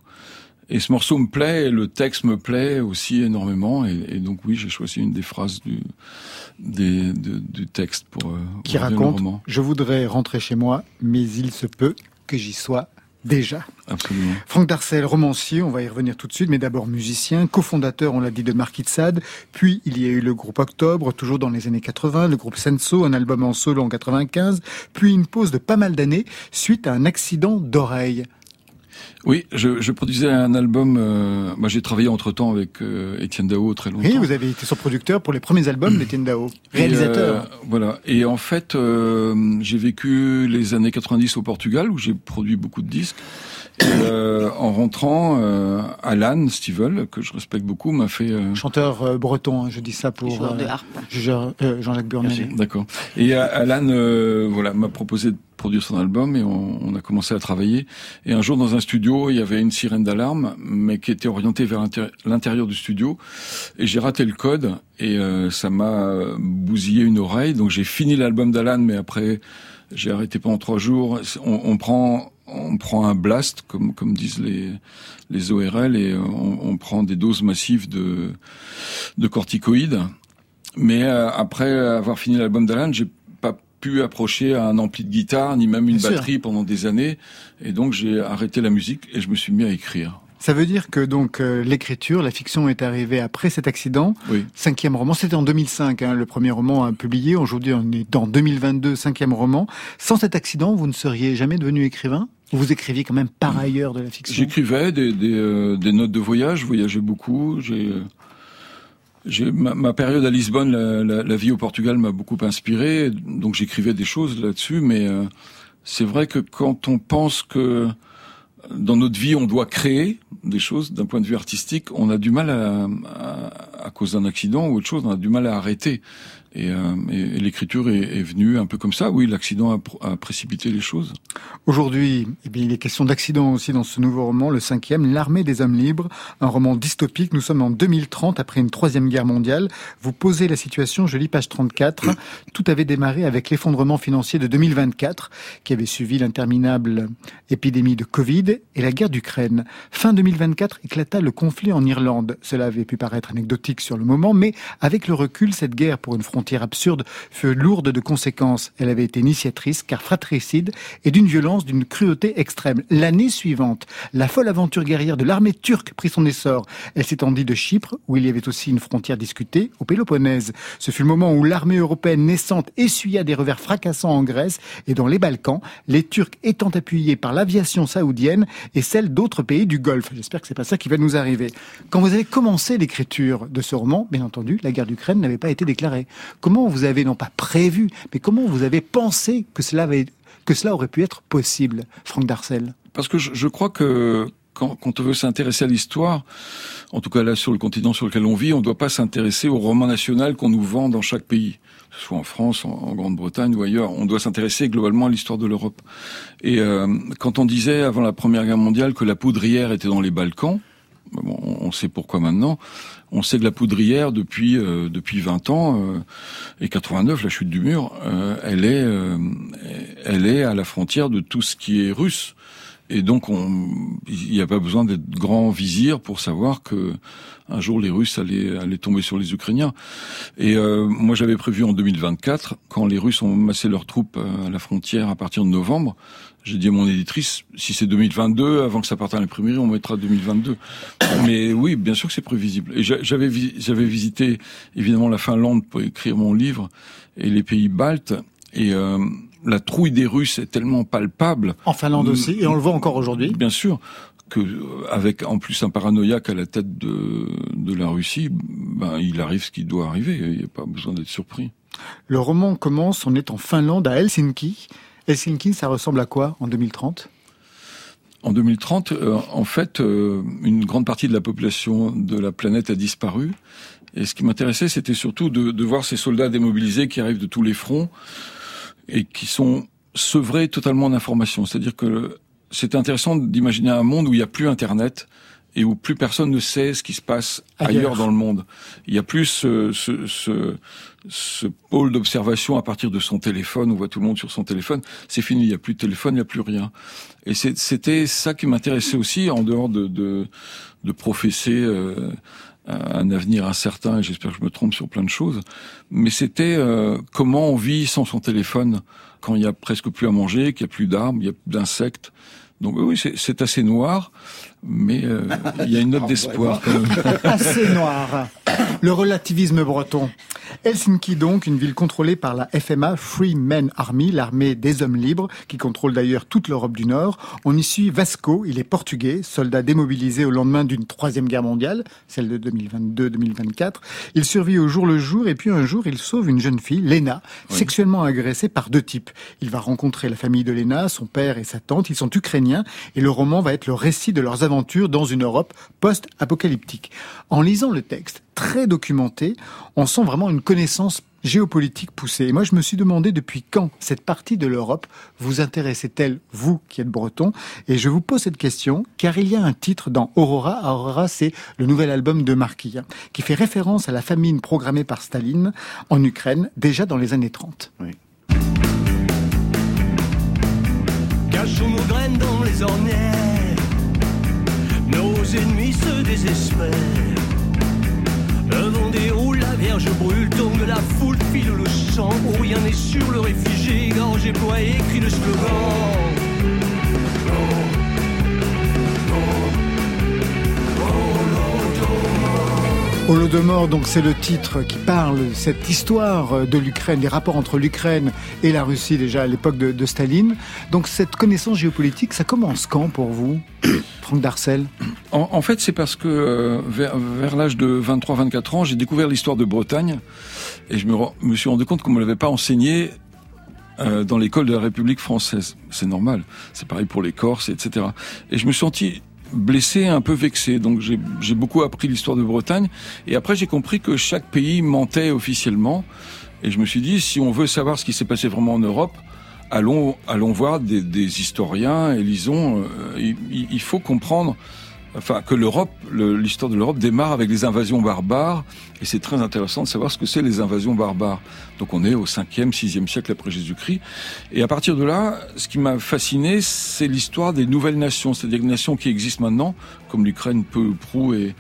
Et ce morceau me plaît, et le texte me plaît aussi énormément, et, et donc oui, j'ai choisi une des phrases du des, de- du texte pour euh, Qui raconte roman. Je voudrais rentrer chez moi, mais il se peut que j'y sois déjà. Absolument. Franck Darcel, romancier, on va y revenir tout de suite, mais d'abord musicien, cofondateur, on l'a dit, de Marquis de Sade. Puis il y a eu le groupe Octobre, toujours dans les années 80, le groupe Senso, un album en solo en 95, puis une pause de pas mal d'années suite à un accident d'oreille. Oui, je, je produisais un album. Euh, moi, j'ai travaillé entre temps avec euh, Étienne Dao très longtemps. Oui, vous avez été son producteur pour les premiers albums d'Étienne Dao, Et, réalisateur. euh, voilà. Et en fait, euh, j'ai vécu les années 90 au Portugal où j'ai produit beaucoup de disques. Et, euh, en rentrant, euh, Alan Stivell, que je respecte beaucoup, m'a fait. euh, Chanteur euh, breton, hein, je dis ça pour Joueur de euh, harpe. Jean- euh, Jean-Jacques Burnel. D'accord. Et euh, Alan, euh, voilà, m'a proposé de produire son album et on, a commencé à travailler. Et un jour, dans un studio, il y avait une sirène d'alarme, mais qui était orientée vers l'intér- l'intérieur du studio. Et j'ai raté le code et euh, ça m'a bousillé une oreille. Donc j'ai fini l'album d'Alan, mais après j'ai arrêté pendant trois jours. On, prend on prend un blast, comme comme disent les les ORL, et on, prend des doses massives de de corticoïdes. Mais euh, après avoir fini l'album d'Alan, j'ai pu approcher à un ampli de guitare ni même une Bien sûr. batterie pendant des années, et donc j'ai arrêté la musique et je me suis mis à écrire. Ça veut dire que donc euh, l'écriture, la fiction est arrivée après cet accident. Oui. Cinquième roman, c'était en 2005, hein, le premier roman publié. Aujourd'hui, on est dans 2022, cinquième roman. Sans cet accident, vous ne seriez jamais devenu écrivain? Ou Vous écriviez quand même par ailleurs de la fiction? J'écrivais des, des, euh, des notes de voyage, je voyageais beaucoup. J'ai, euh, j'ai ma, période à Lisbonne, la, vie au Portugal m'a beaucoup inspiré, donc j'écrivais des choses là-dessus. Mais euh, c'est vrai que quand on pense que dans notre vie on doit créer des choses d'un point de vue artistique, on a du mal à, à cause d'un accident ou autre chose, on a du mal à arrêter. Et, euh, et- et l'écriture est, est venue un peu comme ça. Oui, l'accident a, pr- a précipité les choses. Aujourd'hui, eh bien, il est question d'accident aussi dans ce nouveau roman, le cinquième, L'armée des hommes libres, un roman dystopique. Nous sommes en 2030, après une troisième guerre mondiale. Vous posez la situation, je lis page 34. Tout avait démarré avec l'effondrement financier de 2024, qui avait suivi l'interminable épidémie de Covid et la guerre d'Ukraine. Fin 2024 éclata le conflit en Irlande. Cela avait pu paraître anecdotique sur le moment, mais avec le recul, cette guerre pour une frontière absurde fut lourde de conséquences. Elle avait été initiatrice, car fratricide, et d'une violence, d'une cruauté extrême. L'année suivante, la folle aventure guerrière de l'armée turque prit son essor. Elle s'étendit de Chypre, où il y avait aussi une frontière discutée, au Péloponnèse. Ce fut le moment où l'armée européenne naissante essuya des revers fracassants en Grèce et dans les Balkans, les Turcs étant appuyés par l'aviation saoudienne et celle d'autres pays du Golfe. J'espère que c'est pas ça qui va nous arriver. Quand vous avez commencé l'écriture de ce roman, bien entendu, la guerre d'Ukraine n'avait pas été déclarée. Comment vous avez non pas prévu, mais comment vous avez pensé que cela avait, que cela aurait pu être possible, Franck Darcel? Parce que je, crois que quand, on veut s'intéresser à l'histoire, en tout cas là sur le continent sur lequel on vit, on ne doit pas s'intéresser au roman national qu'on nous vend dans chaque pays, que ce soit en France, en, Grande-Bretagne ou ailleurs. On doit s'intéresser globalement à l'histoire de l'Europe. Et euh, quand on disait avant la Première Guerre mondiale que la poudrière était dans les Balkans, on sait pourquoi maintenant. On sait que la poudrière depuis euh, depuis 20 ans euh, et 89, la chute du mur, euh, elle est euh, elle est à la frontière de tout ce qui est russe. Et donc, on- il n'y a pas besoin d'être grand vizir pour savoir que un jour les Russes allaient, allaient tomber sur les Ukrainiens. Et euh, moi, j'avais prévu en 2024, quand les Russes ont massé leurs troupes euh, à la frontière à partir de novembre, j'ai dit à mon éditrice, si c'est 2022, avant que ça parte à l'imprimerie, on mettra 2022. Mais oui, bien sûr que c'est prévisible. Et j'a- j'avais j'avais visité évidemment la Finlande pour écrire mon livre et les pays baltes. Et euh, la trouille des Russes est tellement palpable. En Finlande aussi, et on le voit encore aujourd'hui. Bien sûr que euh, avec en plus un paranoïaque à la tête de, de la Russie, ben il arrive ce qui doit arriver. Il n'y a pas besoin d'être surpris. Le roman commence, on est en Finlande, à Helsinki. Helsinki, ça ressemble à quoi en 2030 En 2030, euh, en fait, euh, une grande partie de la population de la planète a disparu. Et ce qui m'intéressait, c'était surtout de, de voir ces soldats démobilisés qui arrivent de tous les fronts et qui sont sevrés totalement d'informations. C'est-à-dire que c'est intéressant d'imaginer un monde où il n'y a plus Internet et où plus personne ne sait ce qui se passe Ailleurs. ailleurs, dans le monde. Il y a plus ce, ce, ce, ce pôle d'observation à partir de son téléphone. On voit tout le monde sur son téléphone. C'est fini. Il n'y a plus de téléphone, il n'y a plus rien. Et c'était ça qui m'intéressait aussi, en dehors de, de, de professer euh, un avenir incertain. Et j'espère que je me trompe sur plein de choses. Mais c'était euh, comment on vit sans son téléphone quand il y a presque plus à manger, qu'il y a plus d'arbres, il y a plus d'insectes. Donc oui, c'est assez noir, mais euh, il y a une note d'espoir quand même. Assez noir. Le relativisme breton. Helsinki donc, une ville contrôlée par la FMA, Free Men Army, l'armée des hommes libres, qui contrôle d'ailleurs toute l'Europe du Nord. On y suit Vasco, il est portugais, soldat démobilisé au lendemain d'une troisième guerre mondiale, celle de 2022-2024. Il survit au jour le jour et puis un jour il sauve une jeune fille, Lena, sexuellement agressée par deux types. Il va rencontrer la famille de Lena, son père et sa tante, ils sont ukrainiens et le roman va être le récit de leurs aventures dans une Europe post-apocalyptique. En lisant le texte, très documenté, on sent vraiment une connaissance géopolitique poussée. Et moi, je me suis demandé depuis quand cette partie de l'Europe vous intéressait-elle, vous qui êtes breton? Et je vous pose cette question car il y a un titre dans Aurora. Aurora, c'est le nouvel album de Marquis, hein, qui fait référence à la famine programmée par Staline en Ukraine, déjà dans les années 30. Cachons nos graines dans les ornières. Ennemis se désespèrent. Le vent déroule, la Vierge brûle, tombe la foule, file le sang. Où rien n'est sûr, le réfugié, gorge éployée, crie le slogan. Holodomor, donc c'est le titre qui parle cette histoire de l'Ukraine, des rapports entre l'Ukraine et la Russie déjà à l'époque de, Staline. Donc cette connaissance géopolitique, ça commence quand pour vous, Franck Darcel? En, en fait, c'est parce que euh, vers, vers l'âge de 23-24 ans, j'ai découvert l'histoire de Bretagne et je me, me suis rendu compte qu'on me l'avait pas enseigné euh, dans l'école de la République française. C'est normal. C'est pareil pour les Corses, etc. Et je me suis senti blessé, un peu vexé. Donc j'ai beaucoup appris l'histoire de Bretagne. Et après, j'ai compris que chaque pays mentait officiellement. Et je me suis dit, si on veut savoir ce qui s'est passé vraiment en Europe, allons, allons voir des, des historiens et lisons. euh, il- il faut comprendre. Enfin, que l'Europe, le- l'histoire de l'Europe démarre avec les invasions barbares, et c'est très intéressant de savoir ce que c'est les invasions barbares. Donc on est au 5e, 6e siècle après Jésus-Christ, et à partir de là, ce qui m'a fasciné, c'est l'histoire des nouvelles nations, c'est-à-dire des nations qui existent maintenant, comme l'Ukraine, peu ou prou, et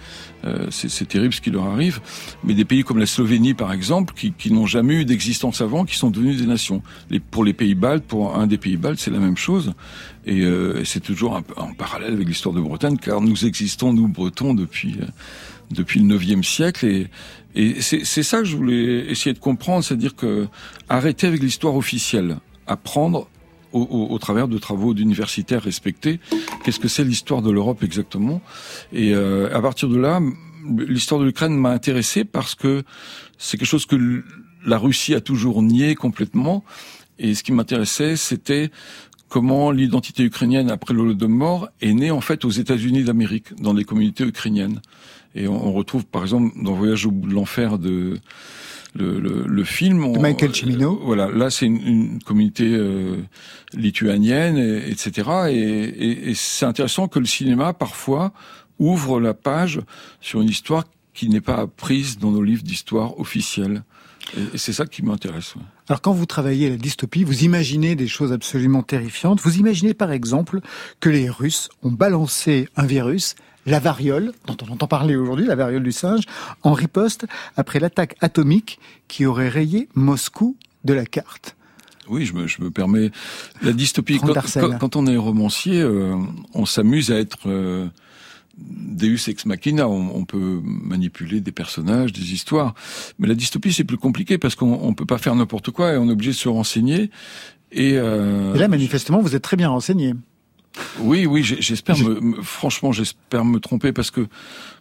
euh, c'est terrible ce qui leur arrive, mais des pays comme la Slovénie, par exemple, qui, n'ont jamais eu d'existence avant, qui sont devenus des nations. Pour les pays baltes, pour un des pays baltes, c'est la même chose, et euh, c'est toujours un en parallèle avec l'histoire de Bretagne, car nous existons, nous Bretons, depuis euh, depuis le 9e siècle, et, et c'est ça que je voulais essayer de comprendre, c'est-à-dire que arrêter avec l'histoire officielle, apprendre au, au- au travers de travaux d'universitaires respectés, qu'est-ce que c'est l'histoire de l'Europe exactement? Et euh, à partir de là, l'histoire de l'Ukraine m'a intéressé parce que c'est quelque chose que la Russie a toujours nié complètement. Et ce qui m'intéressait, c'était comment l'identité ukrainienne après l'Holodomor est née en fait aux États-Unis d'Amérique, dans des communautés ukrainiennes. Et on, on retrouve par exemple dans Voyage au bout de l'enfer de le, le, le film. De Michael Cimino. euh, voilà, là c'est une, une communauté euh, lituanienne, et- etc. Et, et- et c'est intéressant que le cinéma parfois ouvre la page sur une histoire qui n'est pas apprise dans nos livres d'histoire officiels. Et, et c'est ça qui m'intéresse. ouais. Alors quand vous travaillez la dystopie, vous imaginez des choses absolument terrifiantes. Vous imaginez par exemple que les Russes ont balancé un virus, la variole, dont on entend parler aujourd'hui, la variole du singe, en riposte après l'attaque atomique qui aurait rayé Moscou de la carte. Oui, je me, je me permets. La dystopie, quand, quand- quand on est romancier, euh, on s'amuse à être euh, Deus ex machina. On, on peut manipuler des personnages, des histoires. Mais la dystopie, c'est plus compliqué parce qu'on on peut pas faire n'importe quoi et on est obligé de se renseigner. Et, euh, Et là, manifestement, vous êtes très bien renseigné. Oui, oui, j'espère. Me, me- franchement, j'espère me tromper parce que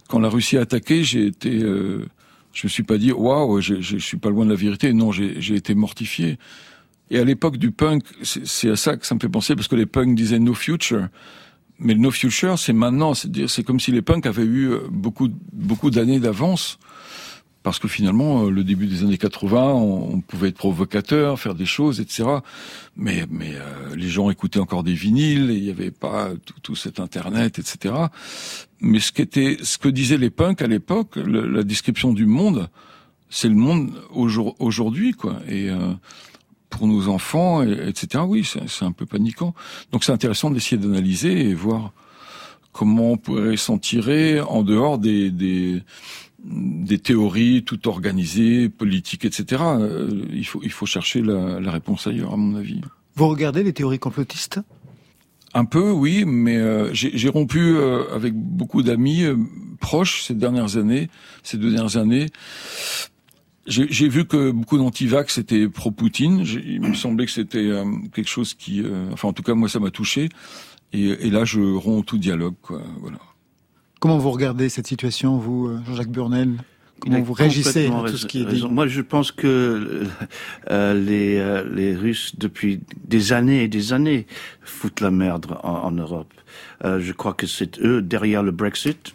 quand la Russie a attaqué, j'ai été. Euh, je me suis pas dit waouh, je, je, suis pas loin de la vérité. Non, j'ai été mortifié. Et à l'époque du punk, c'est à ça que ça me fait penser parce que les punks disaient no future. Mais le no future, c'est maintenant. C'est-à-dire, c'est comme si les punks avaient eu euh, beaucoup, beaucoup d'années d'avance. Parce que finalement, euh, le début des années 80, on, on pouvait être provocateur, faire des choses, etc. Mais, mais euh, les gens écoutaient encore des vinyles, il n'y avait pas tout, tout cet internet, etc. Mais ce qu'était, ce que disaient les punks à l'époque, la description du monde, c'est le monde aujour- aujourd'hui, quoi. Et euh, pour nos enfants, et- etc. Oui, c'est c'est un peu paniquant. Donc c'est intéressant d'essayer d'analyser et voir comment on pourrait s'en tirer en dehors des, des des théories tout organisées, politiques, etc. Euh, il faut il faut chercher la, la réponse ailleurs, à mon avis. Vous regardez les théories complotistes? Un peu, oui, mais euh, j'ai rompu euh, avec beaucoup d'amis euh, proches ces dernières années, ces deux dernières années. J'ai vu que beaucoup d'antivax étaient pro-Poutine. Il me semblait que c'était euh, quelque chose qui, euh, enfin en tout cas moi ça m'a touché. Et, et là je romps tout dialogue, quoi. Voilà. Comment vous regardez cette situation, vous, euh, Jean-Jacques Burnel? Comment vous réagissez à tout ce qui est dit? Moi, je pense que euh, les, euh, les Russes, depuis des années et des années, foutent la merde en, en Europe. Euh, je crois que c'est eux derrière le Brexit.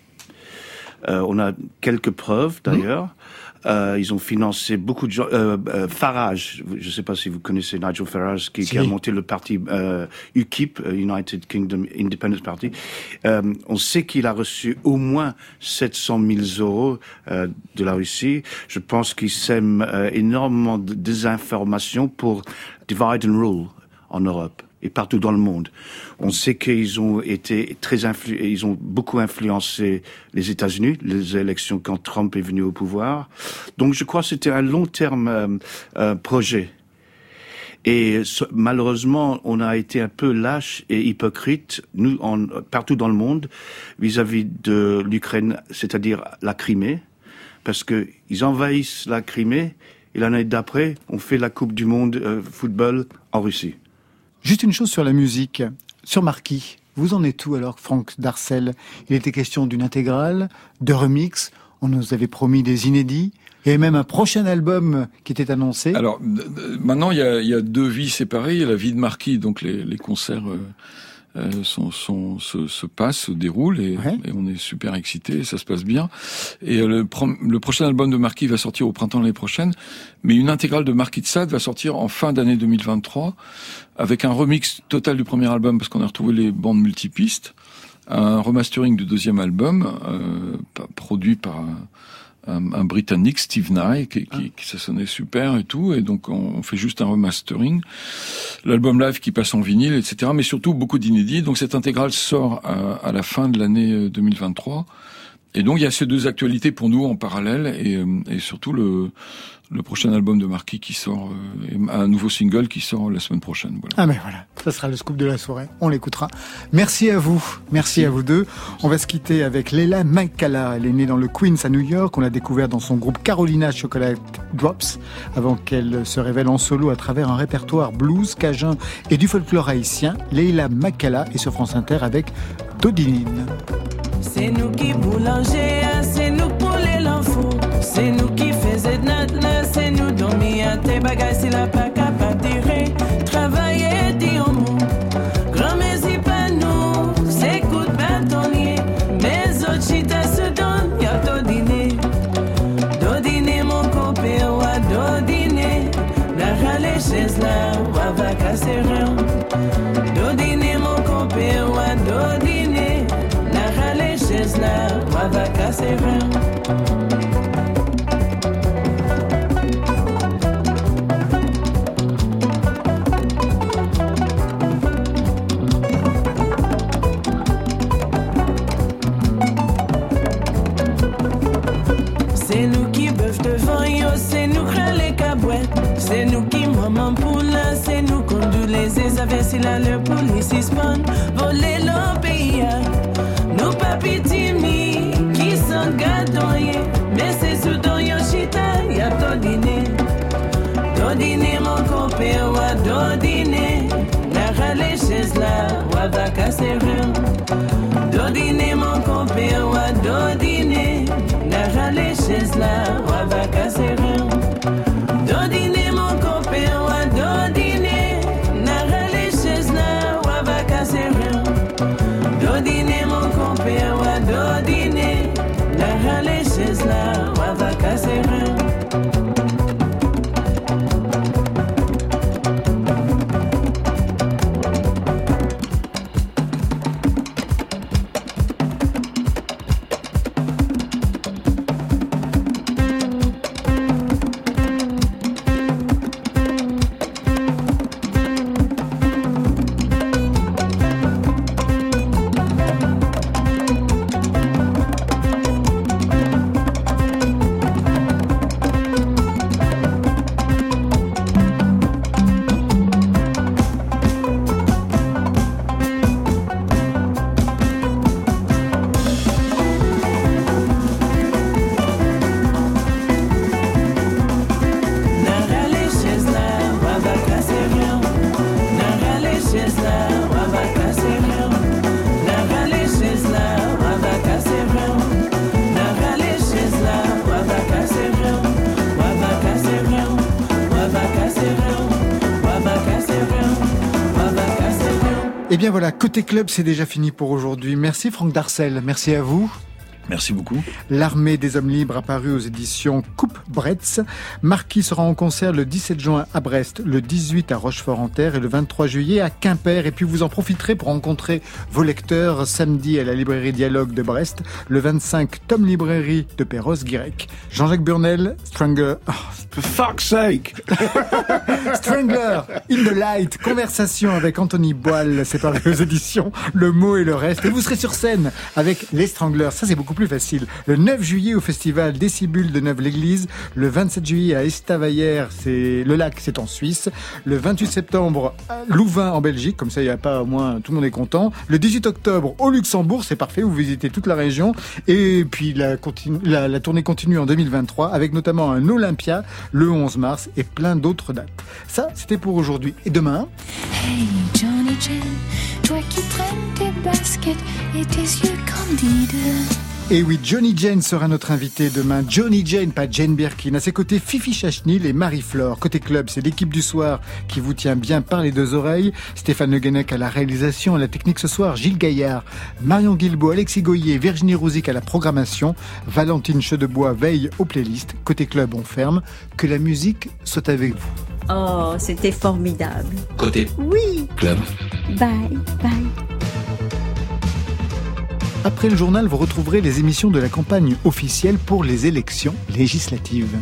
On a quelques preuves, d'ailleurs. Euh, ils ont financé beaucoup de gens. Euh, euh, Farage, je ne sais pas si vous connaissez Nigel Farage, qui, qui a monté le parti euh, UKIP, euh, United Kingdom Independence Party. Euh, on sait qu'il a reçu au moins 700 000 euros euh, de la Russie. Je pense qu'il sème euh, énormément de désinformation pour divide and rule en Europe et partout dans le monde. On sait qu'ils ont été très influ ils ont beaucoup influencé les États-Unis, les élections quand Trump est venu au pouvoir. Donc je crois que c'était un long terme euh, euh, projet. Et malheureusement, on a été un peu lâche et hypocrite, nous, en, partout dans le monde, vis-à-vis de l'Ukraine, c'est-à-dire la Crimée, parce que ils envahissent la Crimée et l'année d'après, on fait la Coupe du Monde euh, football en Russie. Juste une chose sur la musique. Sur Marquis, vous en êtes où alors, Franck Darcel? Il était question d'une intégrale, de remix, on nous avait promis des inédits, et même un prochain album qui était annoncé. Alors maintenant il y a, il y deux vies séparées. Il y a la vie de Marquis, donc les, les concerts euh, euh, sont, sont, se, se passent, se déroulent et, et on est super excités, ça se passe bien. Et euh, le, prom- le prochain album de Marquis va sortir au printemps l'année prochaine, mais une intégrale de Marquis de Sade va sortir en fin d'année 2023 avec un remix total du premier album parce qu'on a retrouvé les bandes multipistes, un remastering du deuxième album euh, produit par un, un, un Britannique, Steve Nye, qui, qui, qui ça sonnait super et tout, et donc on, on fait juste un remastering. L'album live qui passe en vinyle, etc. Mais surtout beaucoup d'inédits. Donc cette intégrale sort à, à la fin de l'année euh, 2023. Et donc il y a ces deux actualités pour nous en parallèle, et, euh, et surtout le, le prochain album de Marquis qui sort, euh, un nouveau single qui sort la semaine prochaine. Ah mais voilà, ça sera le scoop de la soirée, on l'écoutera. Merci à vous, merci à vous deux. On va se quitter avec Leila Maikala. Elle est née dans le Queens à New York, on l'a découvert dans son groupe Carolina Chocolate Drops, avant qu'elle se révèle en solo à travers un répertoire blues, cajun et du folklore haïtien. Leila Maikala est sur France Inter avec C'est nous qui boulanger, c'est nous pour les nous aisés si la leur police spawn. Voler leur pays, nous papi timi, qui sont gadoyés. Mais c'est sous dans yo chita, y'a. Ton dîner, mon copain, wa dîner. La râle chez là, wa rien. Ton dîner, mon copain, wa dîner. La râle chez là, wa va casser rien. Et Eh bien voilà, côté club, c'est déjà fini pour aujourd'hui. Merci Franck Darcel, merci à vous. Merci beaucoup. L'armée des hommes libres apparue aux éditions Coupe Bretz. Marquis sera en concert le 17 juin à Brest, le 18 à Rochefort-en-Terre et le 23 juillet à Quimper. Et puis vous en profiterez pour rencontrer vos lecteurs samedi à la librairie Dialogue de Brest, le 25 Tom Librairie de Perros-Guirec. Jean-Jacques Burnel, Stranger... Oh, For fuck's sake Strangler, In the Light, conversation avec Anthony Boile, c'est paru aux éditions Le Mot et le Reste. Et vous serez sur scène avec Les Stranglers, ça c'est beaucoup facile. Le 9 juillet au festival Décibule de Neuve-l'Église, le 27 juillet à Estavayer, c'est le lac, c'est en Suisse. Le 28 septembre à Louvain en Belgique, comme ça il n'y a pas au moins tout le monde est content. Le 18 octobre au Luxembourg, c'est parfait, vous visitez toute la région. Et puis la, la, tournée continue en 2023 avec notamment un Olympia le 11 mars et plein d'autres dates. Ça, c'était pour aujourd'hui. Et demain? Hey Johnny toi qui tes baskets et tes yeux. Et oui, Johnny Jane sera notre invité demain. Johnny Jane, pas Jane Birkin. À ses côtés, Fifi Chachnil et Marie-Flore. Côté club, c'est l'équipe du soir qui vous tient bien par les deux oreilles. Stéphane Le Guenec à la réalisation, à la technique ce soir, Gilles Gaillard, Marion Guilbault, Alexis Goyer, Virginie Rouzic à la programmation, Valentine Chedebois veille aux playlists. Côté club, on ferme. Que la musique soit avec vous. Oh, c'était formidable. Côté Oui. club. Bye, bye. Après le journal, vous retrouverez les émissions de la campagne officielle pour les élections législatives.